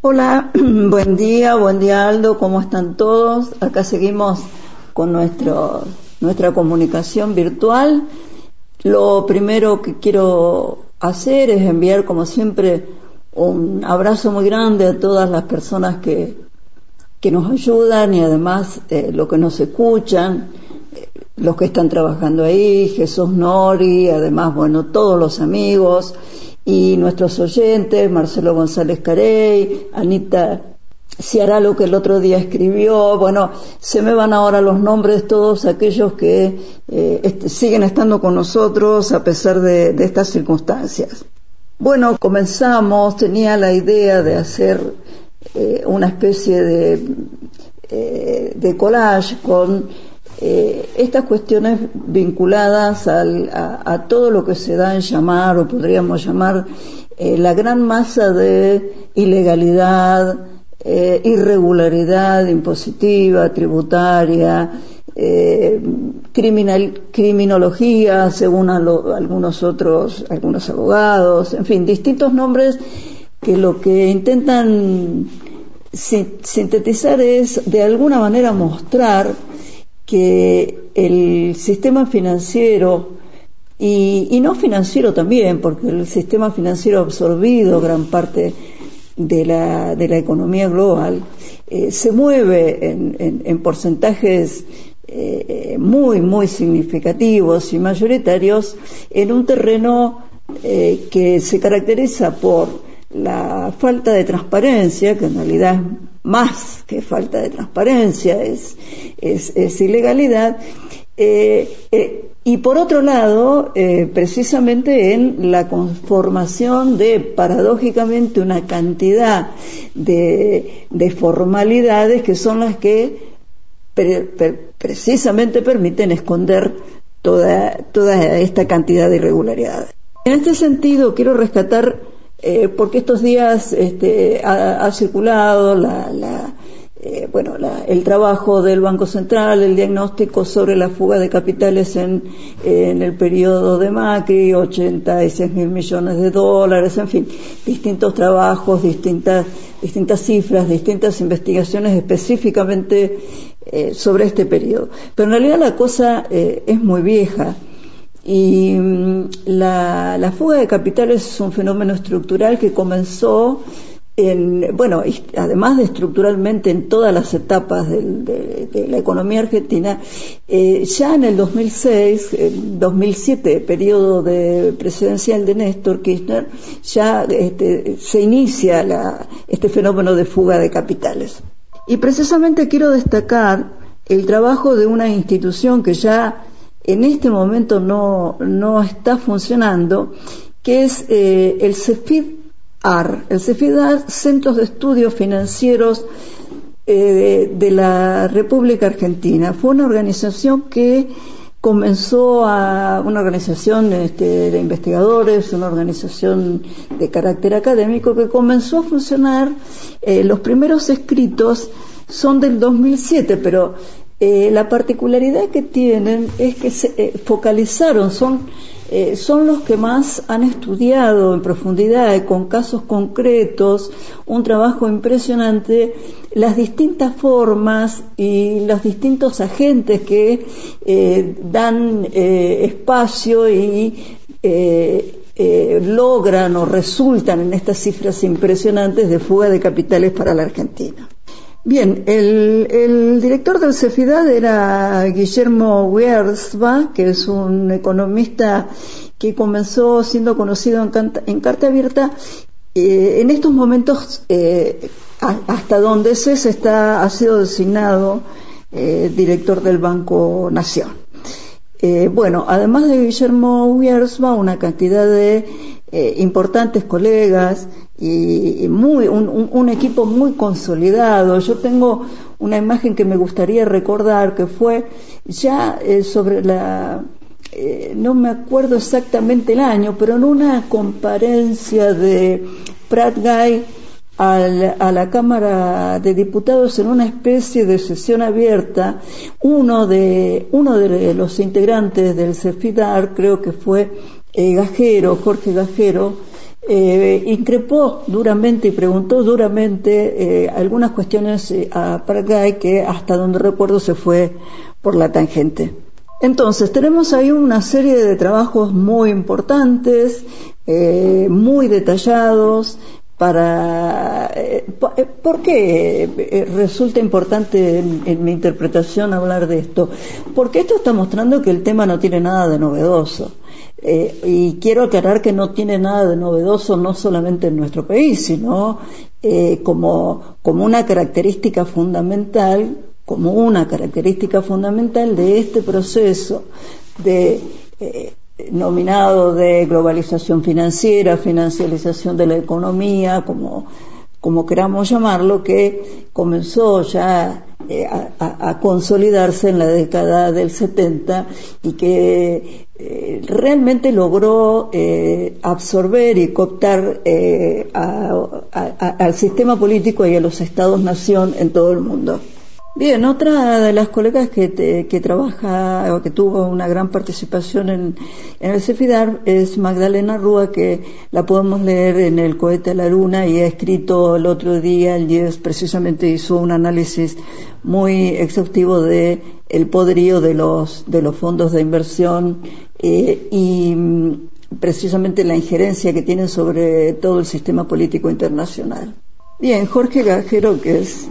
Hola, buen día, buen día Aldo, ¿cómo están todos? Acá seguimos con nuestro, nuestra comunicación virtual. Lo primero que quiero hacer es enviar, como siempre, un abrazo muy grande a todas las personas que, que nos ayudan y además eh, los que nos escuchan, eh, los que están trabajando ahí, Jesús Nori, además, bueno, todos los amigos y nuestros oyentes, Marcelo González Carey, Anita lo que el otro día escribió, bueno, se me van ahora los nombres todos aquellos que eh, siguen estando con nosotros a pesar de, estas circunstancias. Bueno, comenzamos, tenía la idea de hacer eh, una especie de, eh, de collage con eh, estas cuestiones vinculadas a, todo lo que se da en llamar o podríamos llamar eh, la gran masa de ilegalidad, eh, irregularidad impositiva, tributaria, criminal, criminología según algunos otros, algunos abogados, en fin, distintos nombres que lo que intentan sintetizar es de alguna manera mostrar que el sistema financiero y, no financiero también, porque el sistema financiero ha absorbido gran parte de la, de la economía global, eh, se mueve en, porcentajes eh, muy, muy significativos y mayoritarios en un terreno eh, que se caracteriza por la falta de transparencia, que en realidad más que falta de transparencia, es, es, ilegalidad. Eh, eh, y por otro lado, eh, precisamente en la conformación de, paradójicamente, una cantidad de, formalidades que son las que precisamente permiten esconder toda, toda esta cantidad de irregularidades. En este sentido, quiero rescatar eh, porque estos días este, ha, circulado la, eh, bueno, el trabajo del Banco Central, el diagnóstico sobre la fuga de capitales en, en el periodo de Macri, 86 mil millones de dólares, en fin, distintos trabajos, distintas, distintas cifras, distintas investigaciones específicamente eh, sobre este periodo. Pero en realidad la cosa es muy vieja. Y mm, la, fuga de capitales es un fenómeno estructural que comenzó en, bueno, además de estructuralmente en todas las etapas de, la economía argentina, eh, ya en el 2006, 2007, periodo de presidencial de Néstor Kirchner, ya este, se inicia este fenómeno de fuga de capitales. Y precisamente quiero destacar el trabajo de una institución que ya en este momento no, no está funcionando, que es eh, el CEFID-AR. El CEFID-AR, Centros de Estudios Financieros eh, de la República Argentina. Fue una organización que comenzó a una organización este, de investigadores, una organización de carácter académico que comenzó a funcionar. Eh, los primeros escritos son del 2007, pero eh, la particularidad que tienen es que se eh, focalizaron, son, eh, son los que más han estudiado en profundidad, con casos concretos, un trabajo impresionante, las distintas formas y los distintos agentes que dan espacio y logran o resultan en estas cifras impresionantes de fuga de capitales para la Argentina. Bien, el, director del CEFIDAD era Guillermo Wiersba, que es un economista que comenzó siendo conocido en, Carta Abierta. Eh, en estos momentos, eh, hasta donde se está, ha sido designado eh, director del Banco Nación. bueno, además de Guillermo Wiersba, una cantidad de importantes colegas y muy un, equipo muy consolidado. Yo tengo una imagen que me gustaría recordar que fue ya eh, sobre la eh, no me acuerdo exactamente el año, pero en una comparencia de Pratt Guy a la Cámara de Diputados en una especie de sesión abierta, uno de, uno de los integrantes del CEFIDAR, creo que fue eh, Gajero, Jorge Gajero, eh, increpó duramente y preguntó duramente eh, algunas cuestiones eh, a Paraguay que hasta donde recuerdo se fue por la tangente. Entonces, tenemos ahí una serie de trabajos muy importantes, muy detallados, para ¿por qué resulta importante en, mi interpretación hablar de esto? Porque esto está mostrando que el tema no tiene nada de novedoso. Eh, y quiero aclarar que no tiene nada de novedoso no solamente en nuestro país, sino eh, como, como una característica fundamental, como una característica fundamental de este proceso de eh, nominado de globalización financiera, financialización de la economía, como, como queramos llamarlo, que comenzó ya eh, a, consolidarse en la década del 70 y que eh, realmente logró eh, absorber y cooptar al sistema político y a los estados-nación en todo el mundo. Bien, otra de las colegas que, que trabaja o que tuvo una gran participación en, el CEFIDAR es Magdalena Rúa, que la podemos leer en El cohete a la luna y ha escrito el otro día, el 10, precisamente hizo un análisis muy exhaustivo de el poderío de los, de los fondos de inversión eh, y mm, precisamente la injerencia que tienen sobre todo el sistema político internacional. Bien, Jorge Gajero, que es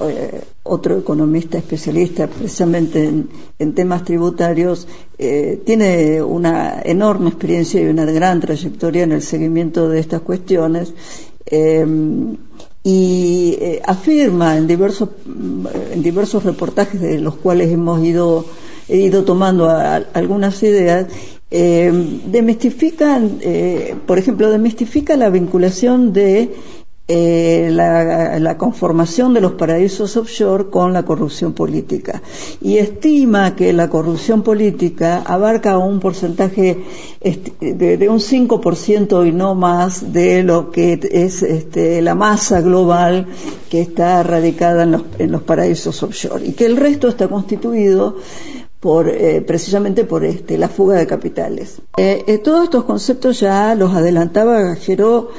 eh, otro economista especialista precisamente en, temas tributarios, eh, tiene una enorme experiencia y una gran trayectoria en el seguimiento de estas cuestiones eh, y afirma en diversos, en diversos reportajes de los cuales hemos ido, ido tomando algunas ideas, demistifican, por ejemplo, demistifica la vinculación de eh, la, conformación de los paraísos offshore con la corrupción política. Y estima que la corrupción política abarca un porcentaje de, un 5% y no más de lo que es este, la masa global que está radicada en los, en los paraísos offshore. Y que el resto está constituido por, eh, precisamente por este, la fuga de capitales. Eh, eh, todos estos conceptos ya los adelantaba Gajero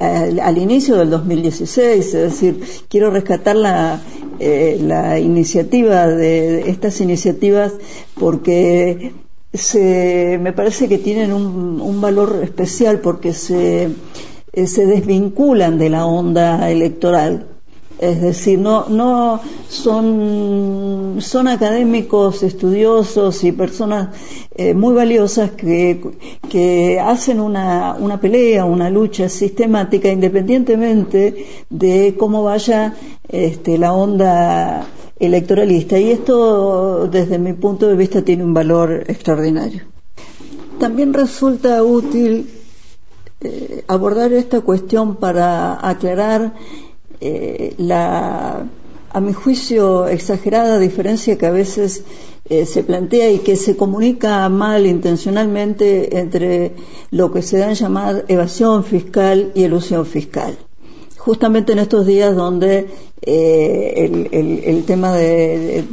al, inicio del 2016, es decir, quiero rescatar la, la iniciativa de, estas iniciativas porque se, me parece que tienen un, un valor especial porque se, se desvinculan de la onda electoral es decir, no, no son, son académicos, estudiosos y personas eh, muy valiosas que, que hacen una, una pelea, una lucha sistemática independientemente de cómo vaya este, la onda electoralista. Y esto, desde mi punto de vista, tiene un valor extraordinario. También resulta útil eh, abordar esta cuestión para aclarar eh, la, a mi juicio, exagerada diferencia que a veces eh, se plantea y que se comunica mal intencionalmente entre lo que se da en llamar evasión fiscal y elusión fiscal justamente en estos días donde eh, el, tema del,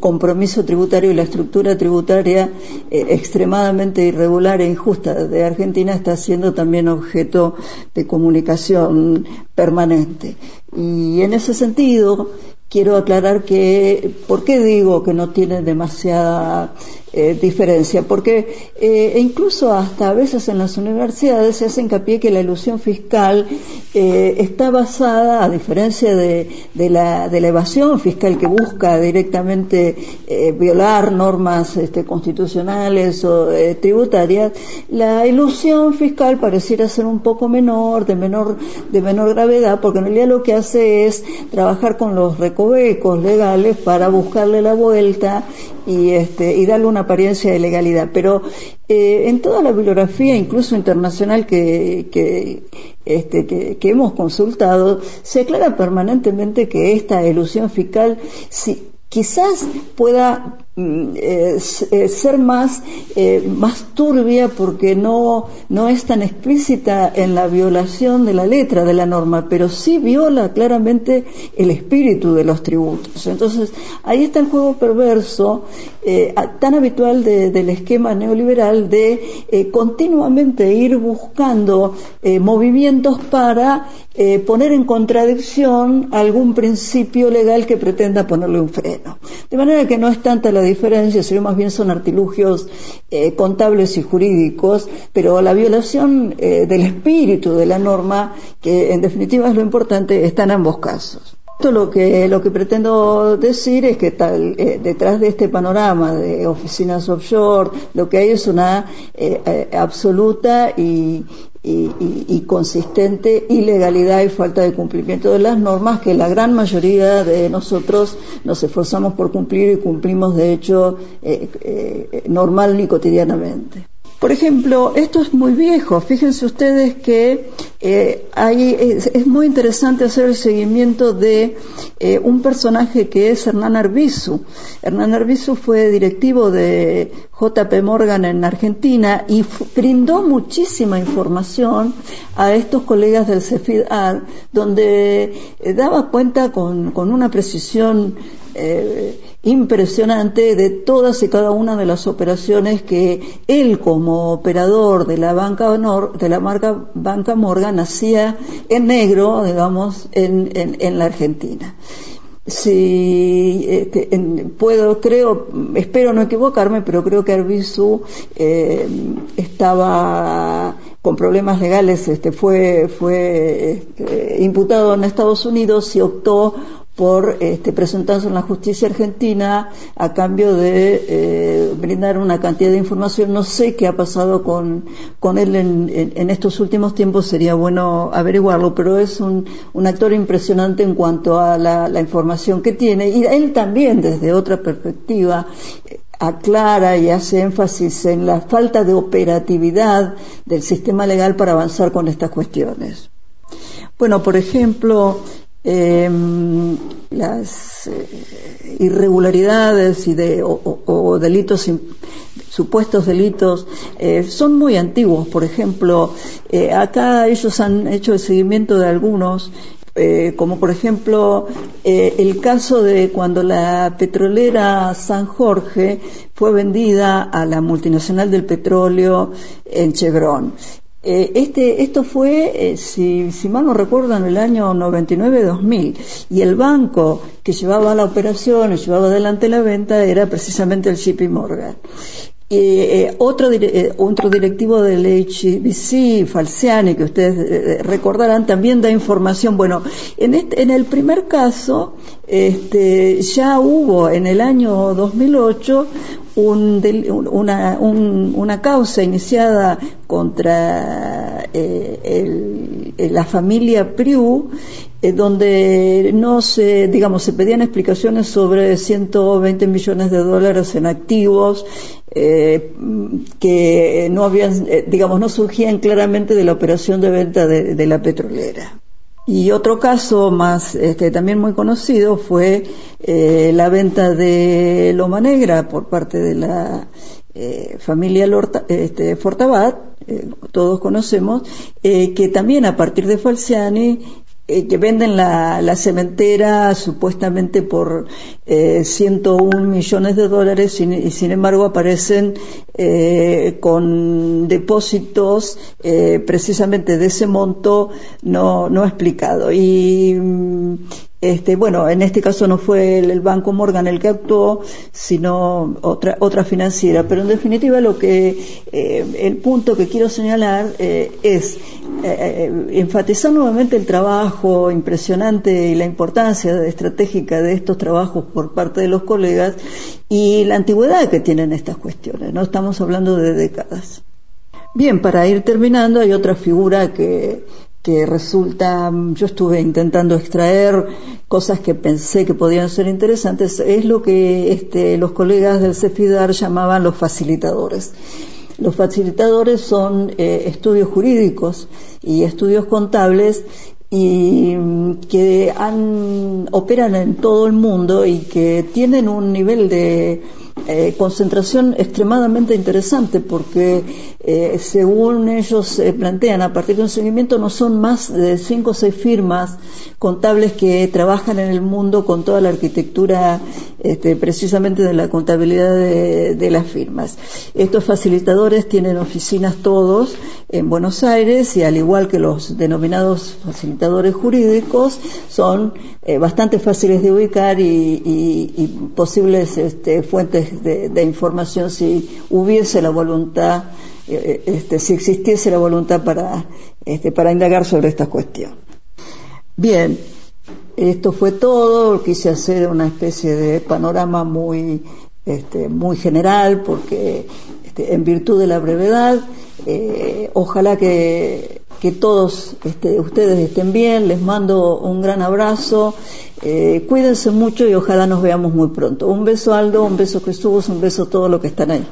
compromiso tributario y la estructura tributaria eh, extremadamente irregular e injusta de Argentina está siendo también objeto de comunicación permanente. Y en ese sentido, quiero aclarar que, ¿por qué digo que no tiene demasiada eh, diferencia, porque eh, incluso hasta a veces en las universidades se hace hincapié que la ilusión fiscal eh, está basada, a diferencia de, la, de, la, evasión fiscal que busca directamente violar normas este, constitucionales o tributarias, la ilusión fiscal pareciera ser un poco menor, de menor, de menor gravedad, porque en realidad lo que hace es trabajar con los recovecos legales para buscarle la vuelta y, este, y darle una apariencia de legalidad. Pero eh, en toda la bibliografía, incluso internacional, este, que, hemos consultado, se aclara permanentemente que esta ilusión fiscal si, quizás pueda Mm, ser más, eh, más turbia porque no, no es tan explícita en la violación de la letra de la norma, pero sí viola claramente el espíritu de los tributos. Entonces, ahí está el juego perverso eh, tan habitual del esquema neoliberal de eh, continuamente ir buscando movimientos para poner en contradicción algún principio legal que pretenda ponerle un freno. De manera que no es tanta la diferencia, sino más bien son artilugios eh, contables y jurídicos, pero la violación eh, del espíritu de la norma, que en definitiva es lo importante, está en ambos casos. Esto lo que, lo que pretendo decir es que tal, eh, detrás de este panorama de oficinas offshore, lo que hay es una absoluta y, y, consistente ilegalidad y falta de cumplimiento de las normas que la gran mayoría de nosotros nos esforzamos por cumplir y cumplimos de hecho eh, eh, normal y cotidianamente. Por ejemplo, esto es muy viejo. Fíjense ustedes que eh, es, muy interesante hacer el seguimiento de eh, un personaje que es Hernán Arbizu. Hernán Arbizu fue directivo de JP Morgan en Argentina y brindó muchísima información a estos colegas del CEFID-AD, donde eh, daba cuenta con, con una precisión impresionante de todas y cada una de las operaciones que él como operador de la banca de la marca Banca Morgan hacía en negro, digamos, en, en, la Argentina. Si este, puedo, creo, espero no equivocarme, pero creo que Arbizu eh, estaba con problemas legales, este, fue, fue este, imputado en Estados Unidos y optó por este, presentarse en la justicia argentina a cambio de eh, brindar una cantidad de información. No sé qué ha pasado con, con él en, estos últimos tiempos, sería bueno averiguarlo, pero es un, un actor impresionante en cuanto a la, información que tiene y él también desde otra perspectiva aclara y hace énfasis en la falta de operatividad del sistema legal para avanzar con estas cuestiones. Bueno, por ejemplo, Em, las eh, irregularidades y de, o, delitos supuestos delitos eh, son muy antiguos. Por ejemplo, eh, acá ellos han hecho el seguimiento de algunos, como por ejemplo el caso de cuando la petrolera San Jorge fue vendida a la multinacional del petróleo en Chevron. Eh, este, esto fue, eh, si, si, mal no recuerdo, en el año 99-2000 y el banco que llevaba la operación y llevaba adelante la venta era precisamente el JP Morgan. Eh, otro, otro directivo del HBC, Falciani, que ustedes recordarán, también da información. Bueno, en, este, en el primer caso, este, ya hubo en el año 2008 una, una, causa iniciada contra eh, la familia Priu, eh, donde no se, digamos, se pedían explicaciones sobre 120 millones de dólares en activos eh, que no habían, digamos, no surgían claramente de la operación de venta de la petrolera. Y otro caso más, este, también muy conocido, fue eh, la venta de Loma Negra por parte de la eh, familia Lorta, este, Fortabat, eh, todos conocemos, que también a partir de Falciani eh, que venden la, la, cementera supuestamente por eh, 101 millones de dólares y, sin embargo aparecen eh, con depósitos eh, precisamente de ese monto no, no explicado. Y mm, este, bueno, en este caso no fue el, Banco Morgan el que actuó, sino otra, otra financiera. Pero en definitiva lo que, eh, el punto que quiero señalar eh, es eh, enfatizar nuevamente el trabajo impresionante y la importancia estratégica de estos trabajos por parte de los colegas y la antigüedad que tienen estas cuestiones. No estamos hablando de décadas. Bien, para ir terminando, hay otra figura que que resulta, yo estuve intentando extraer cosas que pensé que podían ser interesantes, es lo que este, los colegas del CEFIDAR llamaban los facilitadores. Los facilitadores son eh, estudios jurídicos y estudios contables y mm, que han, operan en todo el mundo y que tienen un nivel de eh, concentración extremadamente interesante porque eh, según ellos plantean a partir de un seguimiento no son más de cinco o seis firmas contables que trabajan en el mundo con toda la arquitectura este, precisamente de la contabilidad de, las firmas. Estos facilitadores tienen oficinas todos en Buenos Aires y al igual que los denominados facilitadores jurídicos son bastante fáciles de ubicar y, posibles este, fuentes de, información si hubiese la voluntad, eh, este, si existiese la voluntad para, este, para indagar sobre esta cuestión. Bien, esto fue todo, quise hacer una especie de panorama muy, este, muy general porque este, en virtud de la brevedad, eh, ojalá que que todos este, ustedes estén bien, les mando un gran abrazo, eh, cuídense mucho y ojalá nos veamos muy pronto. Un beso Aldo, un beso Jesús, un beso a todos los que están ahí.